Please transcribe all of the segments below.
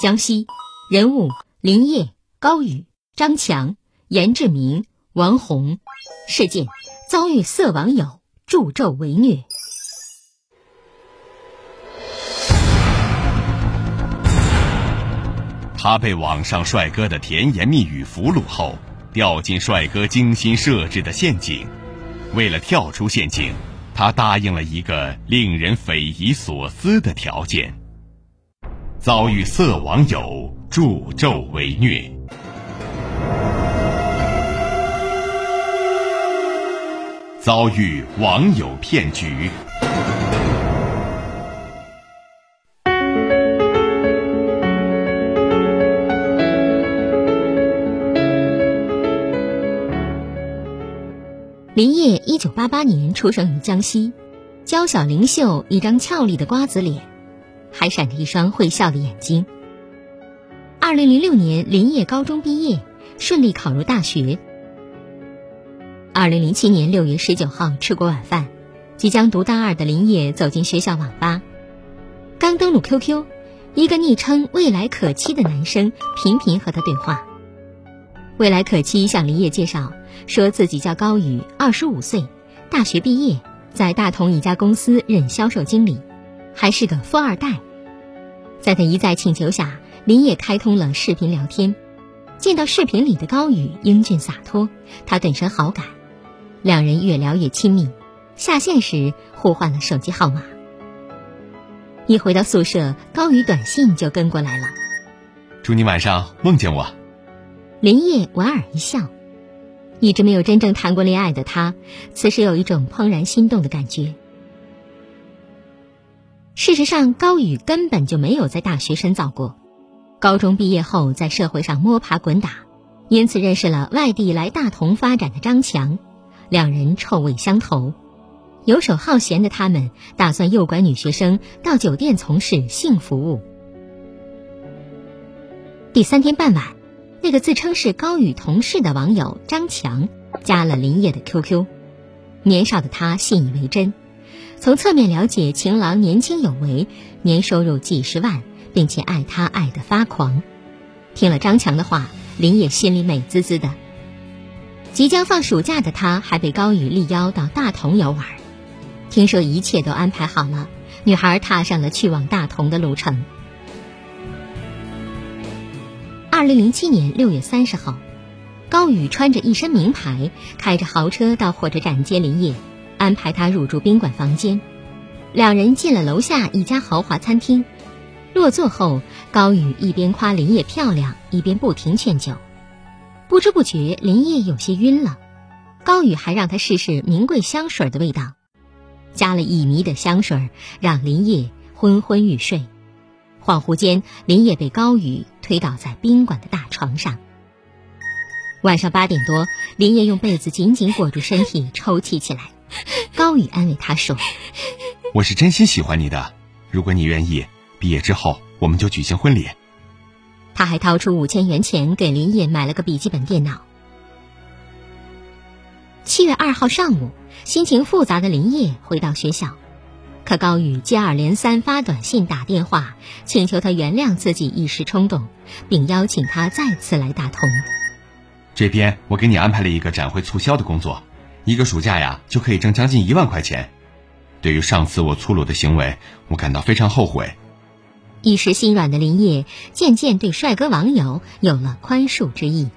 江西，人物林烨、高宇、张强、严志明。王红，事件遭遇色网友助纣为虐。他被网上帅哥的甜言蜜语俘虏后，掉进帅哥精心设置的陷阱。为了跳出陷阱，他答应了一个令人匪夷所思的条件：遭遇色网友助纣为虐。遭遇网友骗局。林烨一九八八年出生于江西，娇小灵秀，一张俏丽的瓜子脸，还闪着一双会笑的眼睛。二零零六年，林业高中毕业，顺利考入大学。二零零七年六月十九号，吃过晚饭，即将读大二的林业走进学校网吧，刚登录 QQ，一个昵称“未来可期”的男生频频和他对话。未来可期向林业介绍，说自己叫高宇，二十五岁，大学毕业，在大同一家公司任销售经理，还是个富二代。在他一再请求下，林烨开通了视频聊天，见到视频里的高宇英俊洒脱，他顿生好感。两人越聊越亲密，下线时互换了手机号码。一回到宿舍，高宇短信就跟过来了：“祝你晚上梦见我。”林烨莞尔一笑。一直没有真正谈过恋爱的他，此时有一种怦然心动的感觉。事实上，高宇根本就没有在大学深造过，高中毕业后在社会上摸爬滚打，因此认识了外地来大同发展的张强。两人臭味相投，游手好闲的他们打算诱拐女学生到酒店从事性服务。第三天傍晚，那个自称是高宇同事的网友张强加了林业的 QQ。年少的他信以为真，从侧面了解情郎年轻有为，年收入几十万，并且爱他爱得发狂。听了张强的话，林野心里美滋滋的。即将放暑假的他，还被高宇力邀到大同游玩。听说一切都安排好了，女孩踏上了去往大同的路程。二零零七年六月三十号，高宇穿着一身名牌，开着豪车到火车站接林野，安排他入住宾馆房间。两人进了楼下一家豪华餐厅，落座后，高宇一边夸林烨漂亮，一边不停劝酒。不知不觉，林烨有些晕了。高宇还让他试试名贵香水的味道，加了乙醚的香水让林烨昏昏欲睡。恍惚间，林烨被高宇推倒在宾馆的大床上。晚上八点多，林烨用被子紧紧裹住身体，抽泣起来。高宇安慰他说：“ 我是真心喜欢你的，如果你愿意，毕业之后我们就举行婚礼。”他还掏出五千元钱给林烨买了个笔记本电脑。七月二号上午，心情复杂的林业回到学校，可高宇接二连三发短信、打电话，请求他原谅自己一时冲动，并邀请他再次来大同。这边我给你安排了一个展会促销的工作，一个暑假呀就可以挣将近一万块钱。对于上次我粗鲁的行为，我感到非常后悔。一时心软的林业渐渐对帅哥网友有了宽恕之意。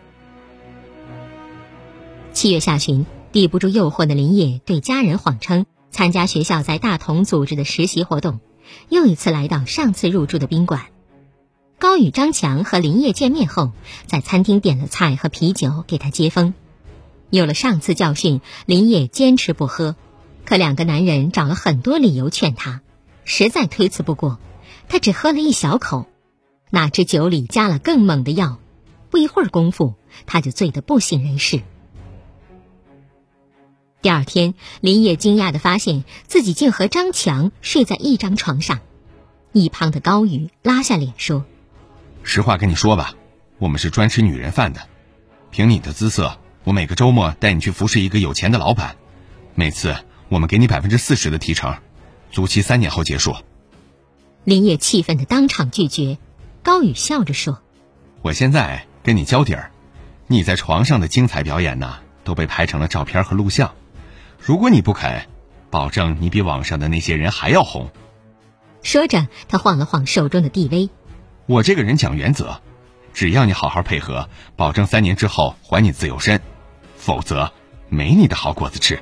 七月下旬，抵不住诱惑的林业对家人谎称参加学校在大同组织的实习活动，又一次来到上次入住的宾馆。高宇、张强和林业见面后，在餐厅点了菜和啤酒给他接风。有了上次教训，林烨坚持不喝，可两个男人找了很多理由劝他，实在推辞不过，他只喝了一小口。哪知酒里加了更猛的药，不一会儿功夫，他就醉得不省人事。第二天，林烨惊讶地发现自己竟和张强睡在一张床上。一旁的高宇拉下脸说。实话跟你说吧，我们是专吃女人饭的。凭你的姿色，我每个周末带你去服侍一个有钱的老板，每次我们给你百分之四十的提成，租期三年后结束。林烨气愤的当场拒绝。高宇笑着说：“我现在跟你交底儿，你在床上的精彩表演呢，都被拍成了照片和录像。如果你不肯，保证你比网上的那些人还要红。”说着，他晃了晃手中的 DV。我这个人讲原则，只要你好好配合，保证三年之后还你自由身，否则没你的好果子吃。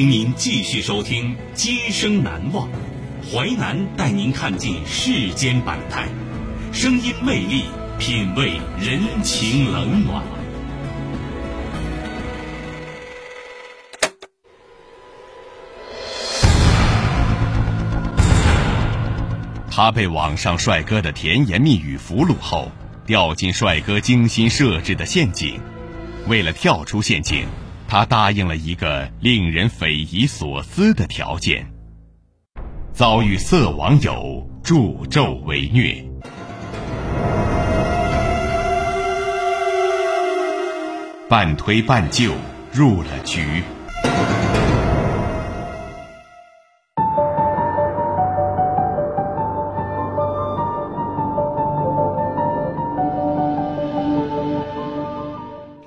迎您继续收听《今生难忘》，淮南带您看尽世间百态，声音魅力，品味人情冷暖。他被网上帅哥的甜言蜜语俘虏后，掉进帅哥精心设置的陷阱，为了跳出陷阱。他答应了一个令人匪夷所思的条件，遭遇色网友助纣为虐，半推半就入了局。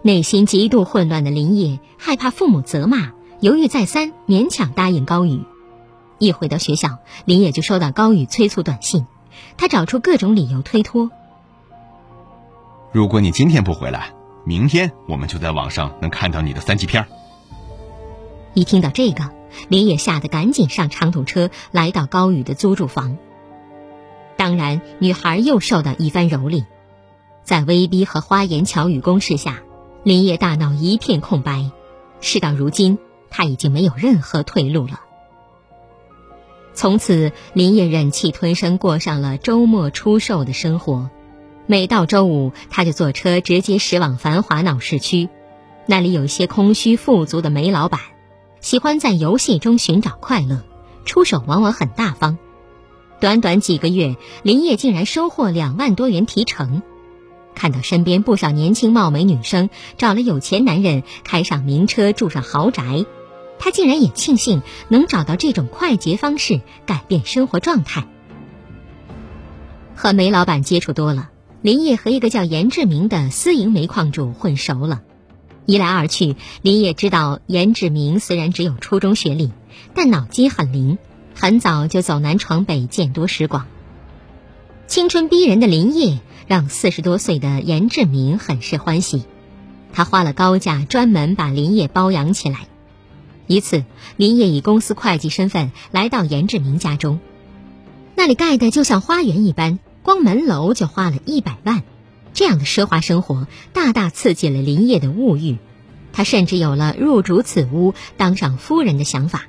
内心极度混乱的林野害怕父母责骂，犹豫再三，勉强答应高宇。一回到学校，林野就收到高宇催促短信，他找出各种理由推脱。如果你今天不回来，明天我们就在网上能看到你的三级片。一听到这个，林野吓得赶紧上长途车来到高宇的租住房。当然，女孩又受到一番蹂躏，在威逼和花言巧语攻势下。林业大脑一片空白，事到如今，他已经没有任何退路了。从此，林业忍气吞声，过上了周末出售的生活。每到周五，他就坐车直接驶往繁华闹市区，那里有一些空虚富足的煤老板，喜欢在游戏中寻找快乐，出手往往很大方。短短几个月，林业竟然收获两万多元提成。看到身边不少年轻貌美女生找了有钱男人，开上名车，住上豪宅，他竟然也庆幸能找到这种快捷方式改变生活状态。和煤老板接触多了，林业和一个叫严志明的私营煤矿主混熟了。一来二去，林业知道严志明虽然只有初中学历，但脑筋很灵，很早就走南闯北，见多识广。青春逼人的林业。让四十多岁的严志明很是欢喜，他花了高价专门把林业包养起来。一次，林业以公司会计身份来到严志明家中，那里盖的就像花园一般，光门楼就花了一百万。这样的奢华生活大大刺激了林业的物欲，他甚至有了入主此屋当上夫人的想法。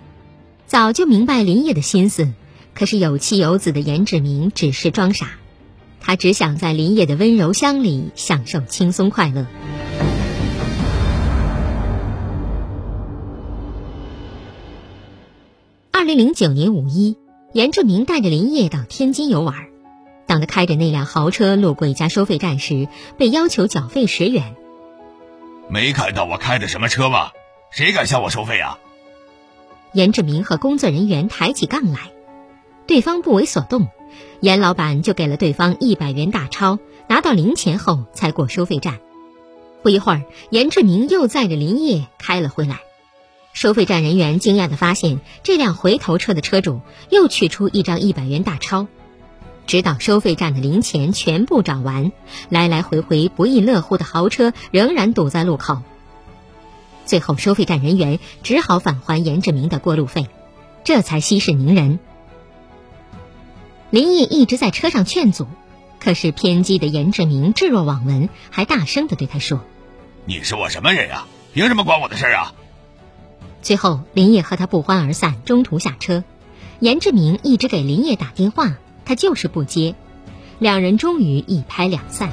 早就明白林业的心思，可是有妻有子的严志明只是装傻。他只想在林业的温柔乡里享受轻松快乐。二零零九年五一，严志明带着林业到天津游玩，到当他开着那辆豪车路过一家收费站时，被要求缴费十元。没看到我开的什么车吗？谁敢向我收费啊？严志明和工作人员抬起杠来，对方不为所动，严老板就给了对方一百元大钞，拿到零钱后才过收费站。不一会儿，严志明又载着林业开了回来。收费站人员惊讶地发现，这辆回头车的车主又取出一张一百元大钞，直到收费站的零钱全部找完，来来回回不亦乐乎的豪车仍然堵在路口。最后，收费站人员只好返还严志明的过路费，这才息事宁人。林毅一直在车上劝阻，可是偏激的严志明置若罔闻，还大声的对他说：“你是我什么人呀？凭什么管我的事啊？”最后，林业和他不欢而散，中途下车。严志明一直给林业打电话，他就是不接，两人终于一拍两散。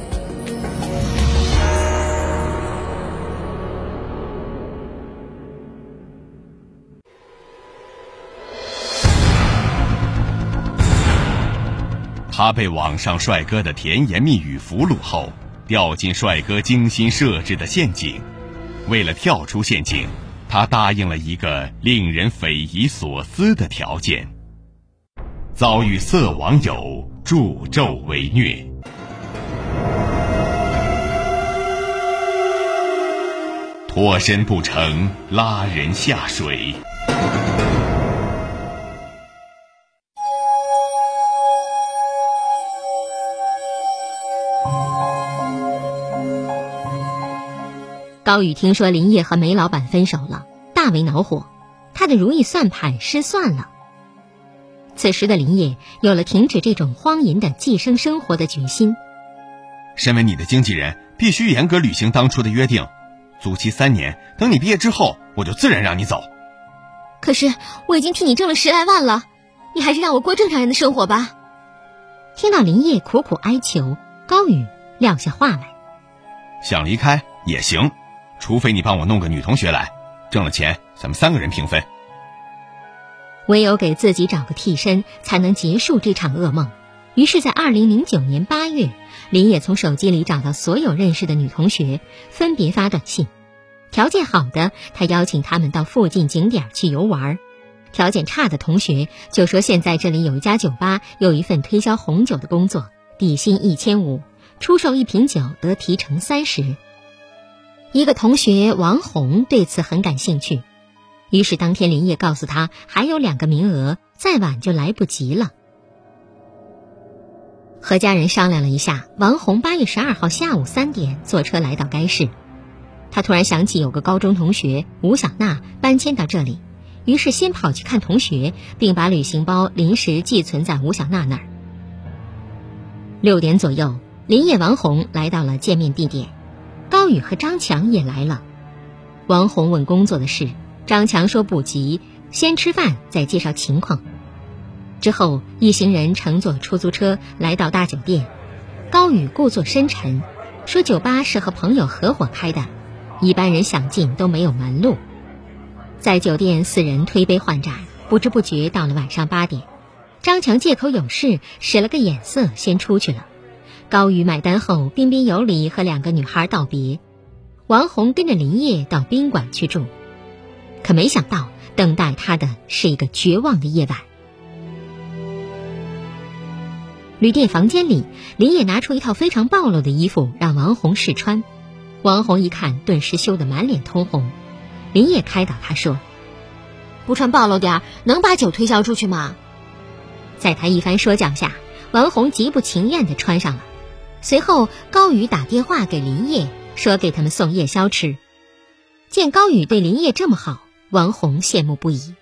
他被网上帅哥的甜言蜜语俘虏后，掉进帅哥精心设置的陷阱。为了跳出陷阱，他答应了一个令人匪夷所思的条件：遭遇色网友助纣为虐，脱身不成，拉人下水。高宇听说林业和梅老板分手了，大为恼火，他的如意算盘失算了。此时的林业有了停止这种荒淫的寄生生活的决心。身为你的经纪人，必须严格履行当初的约定，租期三年，等你毕业之后，我就自然让你走。可是我已经替你挣了十来万了，你还是让我过正常人的生活吧。听到林业苦苦哀求，高宇撂下话来：“想离开也行。”除非你帮我弄个女同学来，挣了钱咱们三个人平分。唯有给自己找个替身，才能结束这场噩梦。于是，在二零零九年八月，林野从手机里找到所有认识的女同学，分别发短信。条件好的，他邀请他们到附近景点去游玩；条件差的同学，就说现在这里有一家酒吧，有一份推销红酒的工作，底薪一千五，出售一瓶酒得提成三十。一个同学王红对此很感兴趣，于是当天林业告诉他还有两个名额，再晚就来不及了。和家人商量了一下，王红八月十二号下午三点坐车来到该市。他突然想起有个高中同学吴小娜搬迁到这里，于是先跑去看同学，并把旅行包临时寄存在吴小娜那儿。六点左右，林业、王红来到了见面地点。高宇和张强也来了。王红问工作的事，张强说不急，先吃饭再介绍情况。之后，一行人乘坐出租车来到大酒店。高宇故作深沉，说酒吧是和朋友合伙开的，一般人想进都没有门路。在酒店，四人推杯换盏，不知不觉到了晚上八点。张强借口有事，使了个眼色，先出去了。高宇买单后，彬彬有礼和两个女孩道别。王红跟着林业到宾馆去住，可没想到等待他的是一个绝望的夜晚。旅店房间里，林业拿出一套非常暴露的衣服让王红试穿。王红一看，顿时羞得满脸通红。林业开导他说：“不穿暴露点能把酒推销出去吗？”在他一番说教下，王红极不情愿地穿上了。随后，高宇打电话给林业，说给他们送夜宵吃。见高宇对林业这么好，王红羡慕不已。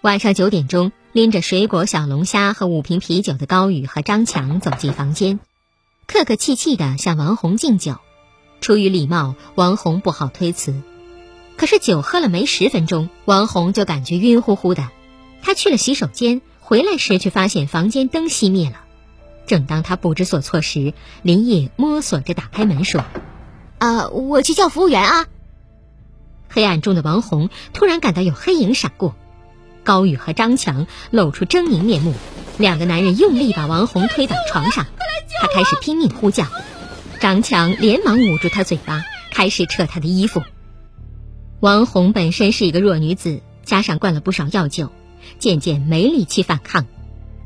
晚上九点钟，拎着水果、小龙虾和五瓶啤酒的高宇和张强走进房间，客客气气的向王红敬酒。出于礼貌，王红不好推辞。可是酒喝了没十分钟，王红就感觉晕乎乎的。她去了洗手间，回来时却发现房间灯熄灭了。正当他不知所措时，林烨摸索着打开门说：“啊，我去叫服务员啊。”黑暗中的王红突然感到有黑影闪过，高宇和张强露出狰狞面目，两个男人用力把王红推倒床上，他开始拼命呼叫，张强连忙捂住他嘴巴，开始扯他的衣服。王红本身是一个弱女子，加上灌了不少药酒，渐渐没力气反抗。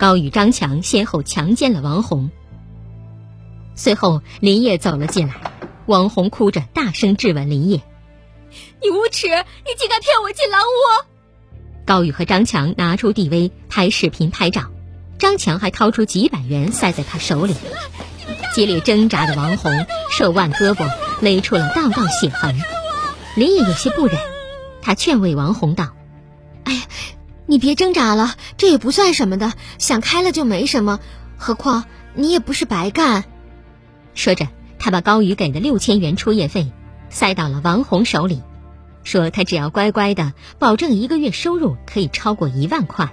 高宇、张强先后强奸了王红。随后，林业走了进来，王红哭着大声质问林业：“你无耻！你竟敢骗我进狼窝！”高宇和张强拿出 DV 拍视频拍照，张强还掏出几百元塞在他手里。激烈挣扎的王红手腕、胳膊勒出了道道血痕。林业有些不忍，他劝慰王红道：“哎呀，你别挣扎了，这也不算什么的，想开了就没什么。何况你也不是白干。”说着，他把高宇给的六千元出业费塞到了王红手里，说他只要乖乖的，保证一个月收入可以超过一万块。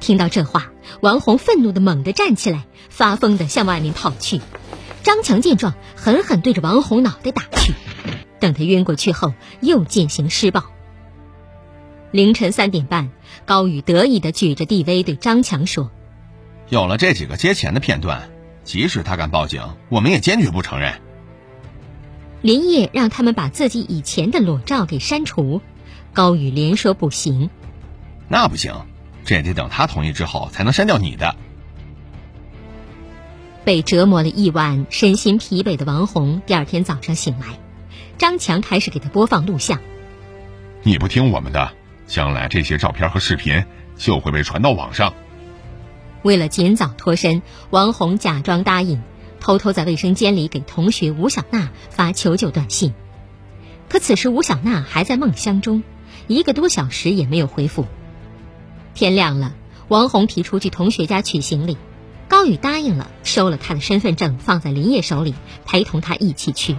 听到这话，王红愤怒的猛地站起来，发疯的向外面跑去。张强见状，狠狠对着王红脑袋打去。等他晕过去后，又进行施暴。凌晨三点半，高宇得意的举着 DV 对张强说：“有了这几个接钱的片段，即使他敢报警，我们也坚决不承认。”林烨让他们把自己以前的裸照给删除，高宇连说不行。那不行，这也得等他同意之后才能删掉你的。被折磨了一晚、身心疲惫的王红，第二天早上醒来。张强开始给他播放录像。你不听我们的，将来这些照片和视频就会被传到网上。为了尽早脱身，王红假装答应，偷偷在卫生间里给同学吴小娜发求救短信。可此时吴小娜还在梦乡中，一个多小时也没有回复。天亮了，王红提出去同学家取行李，高宇答应了，收了他的身份证放在林烨手里，陪同他一起去。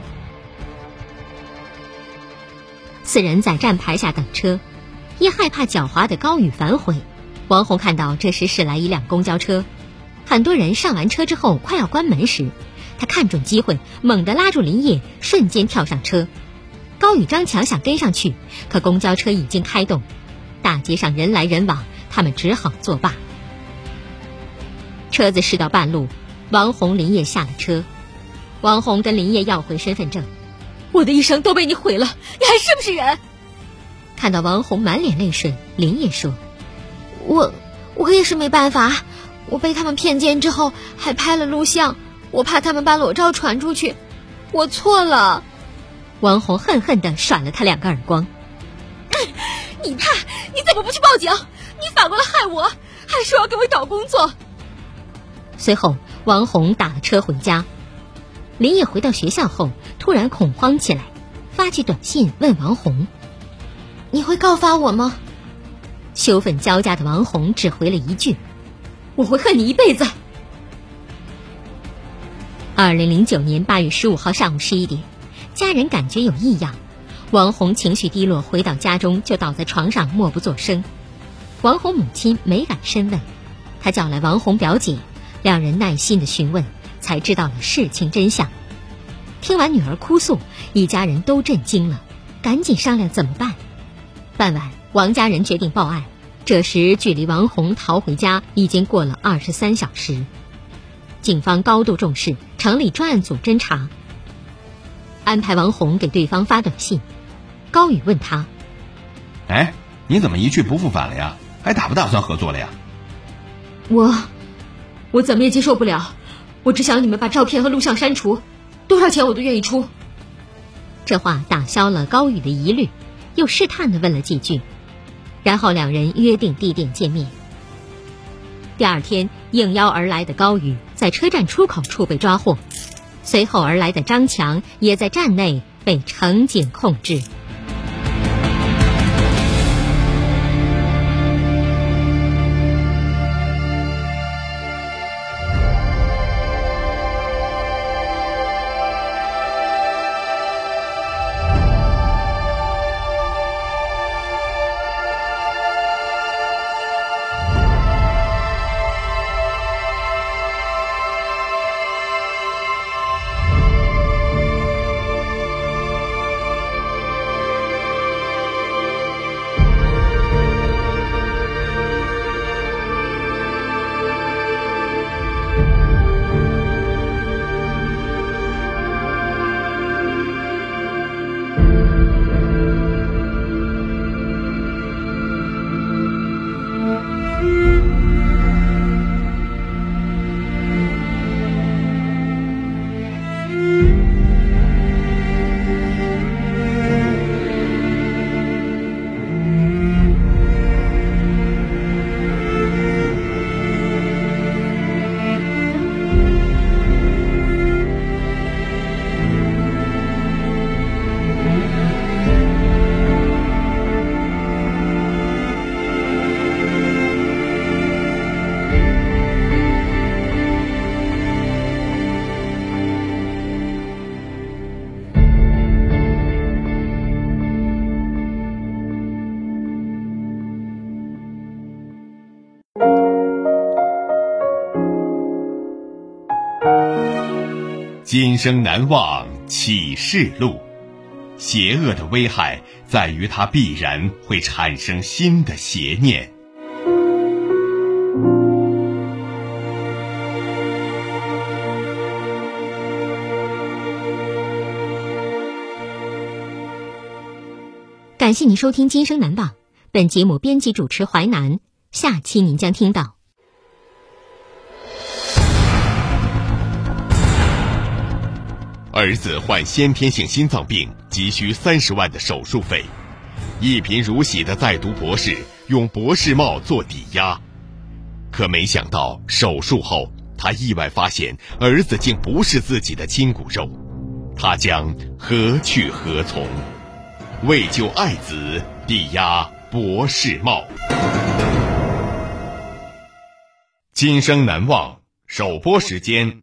四人在站牌下等车，因害怕狡猾的高宇反悔，王红看到这时驶来一辆公交车，很多人上完车之后快要关门时，他看准机会，猛地拉住林烨，瞬间跳上车。高宇、张强想跟上去，可公交车已经开动，大街上人来人往，他们只好作罢。车子驶到半路，王红、林烨下了车，王红跟林烨要回身份证。我的一生都被你毁了，你还是不是人？看到王红满脸泪水，林也说：“我我也是没办法，我被他们骗奸之后还拍了录像，我怕他们把裸照传出去，我错了。”王红恨恨的甩了他两个耳光：“ 你怕？你怎么不去报警？你反过来害我，还说要给我找工作。”随后，王红打了车回家。林野回到学校后，突然恐慌起来，发起短信问王红：“你会告发我吗？”羞愤交加的王红只回了一句：“我会恨你一辈子。”二零零九年八月十五号上午十一点，家人感觉有异样，王红情绪低落，回到家中就倒在床上默不作声。王红母亲没敢深问，她叫来王红表姐，两人耐心的询问。才知道了事情真相。听完女儿哭诉，一家人都震惊了，赶紧商量怎么办。傍晚，王家人决定报案。这时，距离王红逃回家已经过了二十三小时。警方高度重视，成立专案组侦查，安排王红给对方发短信。高宇问他：“哎，你怎么一去不复返了呀？还打不打算合作了呀？”我，我怎么也接受不了。我只想你们把照片和录像删除，多少钱我都愿意出。这话打消了高宇的疑虑，又试探的问了几句，然后两人约定地点见面。第二天，应邀而来的高宇在车站出口处被抓获，随后而来的张强也在站内被乘警控制。今生难忘启示录，邪恶的危害在于它必然会产生新的邪念。感谢您收听《今生难忘》，本节目编辑主持淮南，下期您将听到。儿子患先天性心脏病，急需三十万的手术费。一贫如洗的在读博士，用博士帽做抵押，可没想到手术后，他意外发现儿子竟不是自己的亲骨肉，他将何去何从？为救爱子，抵押博士帽。今生难忘。首播时间：